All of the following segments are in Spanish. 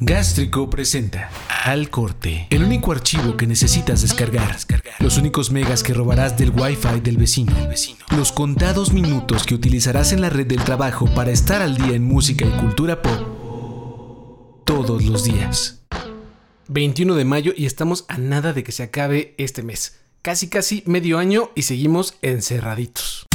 Gástrico presenta Al Corte, el único archivo que necesitas descargar, los únicos megas que robarás del Wi-Fi del vecino, los contados minutos que utilizarás en la red del trabajo para estar al día en música y cultura pop todos los días. 21 de mayo y estamos a nada de que se acabe este mes. Casi casi medio año y seguimos encerraditos.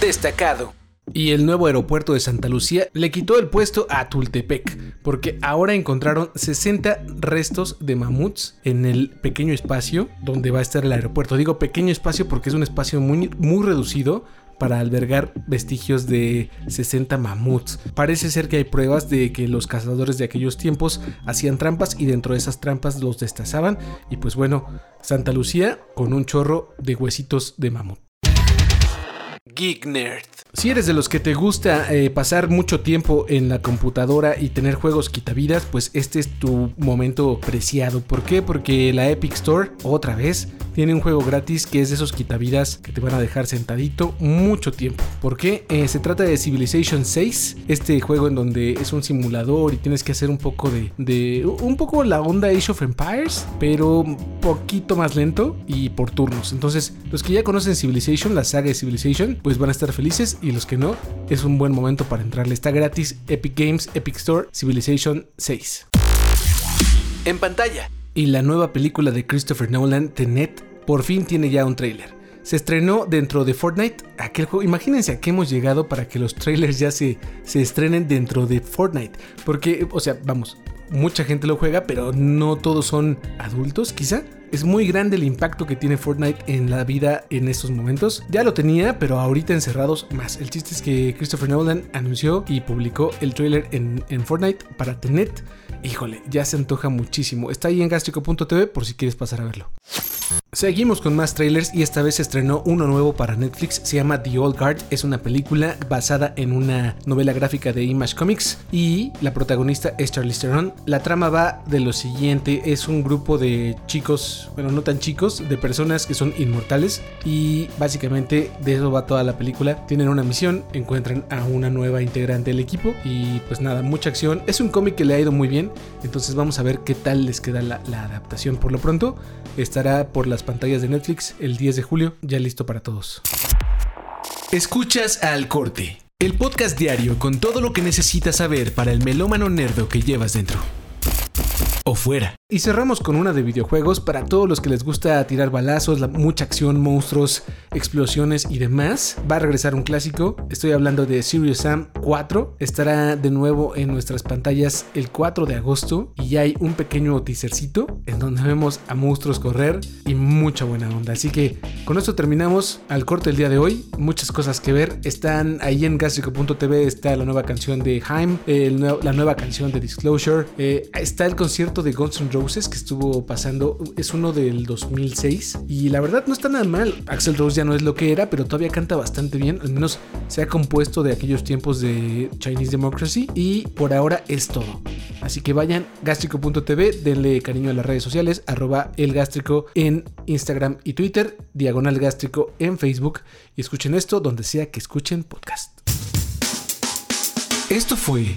Destacado. Y el nuevo aeropuerto de Santa Lucía le quitó el puesto a Tultepec, porque ahora encontraron 60 restos de mamuts en el pequeño espacio donde va a estar el aeropuerto. Digo pequeño espacio porque es un espacio muy, muy reducido para albergar vestigios de 60 mamuts. Parece ser que hay pruebas de que los cazadores de aquellos tiempos hacían trampas y dentro de esas trampas los destazaban. Y pues bueno, Santa Lucía con un chorro de huesitos de mamut. Geek Nerd. Si eres de los que te gusta eh, pasar mucho tiempo en la computadora y tener juegos quitavidas, pues este es tu momento preciado. ¿Por qué? Porque la Epic Store, otra vez, tiene un juego gratis que es de esos quitavidas que te van a dejar sentadito mucho tiempo. ¿Por qué? Eh, se trata de Civilization 6, este juego en donde es un simulador y tienes que hacer un poco de, de un poco la onda Age of Empires, pero un poquito más lento y por turnos. Entonces, los que ya conocen Civilization, la saga de Civilization, pues van a estar felices y los que no, es un buen momento para entrarle. Está gratis Epic Games, Epic Store, Civilization 6. En pantalla. Y la nueva película de Christopher Nolan, Tenet, por fin tiene ya un tráiler. Se estrenó dentro de Fortnite, aquel juego. Imagínense a qué hemos llegado para que los trailers ya se, se estrenen dentro de Fortnite. Porque, o sea, vamos, mucha gente lo juega, pero no todos son adultos, quizá. Es muy grande el impacto que tiene Fortnite en la vida en estos momentos. Ya lo tenía, pero ahorita encerrados más. El chiste es que Christopher Nolan anunció y publicó el trailer en, Fortnite para Tenet. Híjole, ya se antoja muchísimo. Está ahí en gastrico.tv por si quieres pasar a verlo. Seguimos con más trailers y esta vez se estrenó uno nuevo para Netflix, se llama The Old Guard, es una película basada en una novela gráfica de Image Comics y la protagonista es Charlize Theron. La trama va de lo siguiente, es un grupo de chicos, bueno no tan chicos, de personas que son inmortales y básicamente de eso va toda la película. Tienen una misión, encuentran a una nueva integrante del equipo y pues nada, mucha acción. Es un cómic que le ha ido muy bien, entonces vamos a ver qué tal les queda la, la adaptación. Por lo pronto estará por las pantallas de Netflix el 10 de julio, ya listo para todos. Escuchas al corte, el podcast diario con todo lo que necesitas saber para el melómano nerdo que llevas dentro. O fuera. Y cerramos con una de videojuegos para todos los que les gusta tirar balazos, la, mucha acción, monstruos, explosiones y demás. Va a regresar un clásico. Estoy hablando de Serious Sam 4. Estará de nuevo en nuestras pantallas el 4 de agosto y ya hay un pequeño teasercito en donde vemos a monstruos correr y mucha buena onda. Así que con esto terminamos al corte el día de hoy. Muchas cosas que ver. Están ahí en gastrico.tv está la nueva canción de Haim, la nueva canción de Disclosure. Eh, está el concierto de Guns N' Roses que estuvo pasando es uno del 2006 y la verdad no está nada mal. Axel Rose ya no es lo que era, pero todavía canta bastante bien, al menos se ha compuesto de aquellos tiempos de Chinese Democracy y por ahora es todo. Así que vayan gastrico.tv, denle cariño a las redes sociales, arroba el gástrico en Instagram y Twitter, diagonal gástrico en Facebook y escuchen esto donde sea que escuchen podcast. Esto fue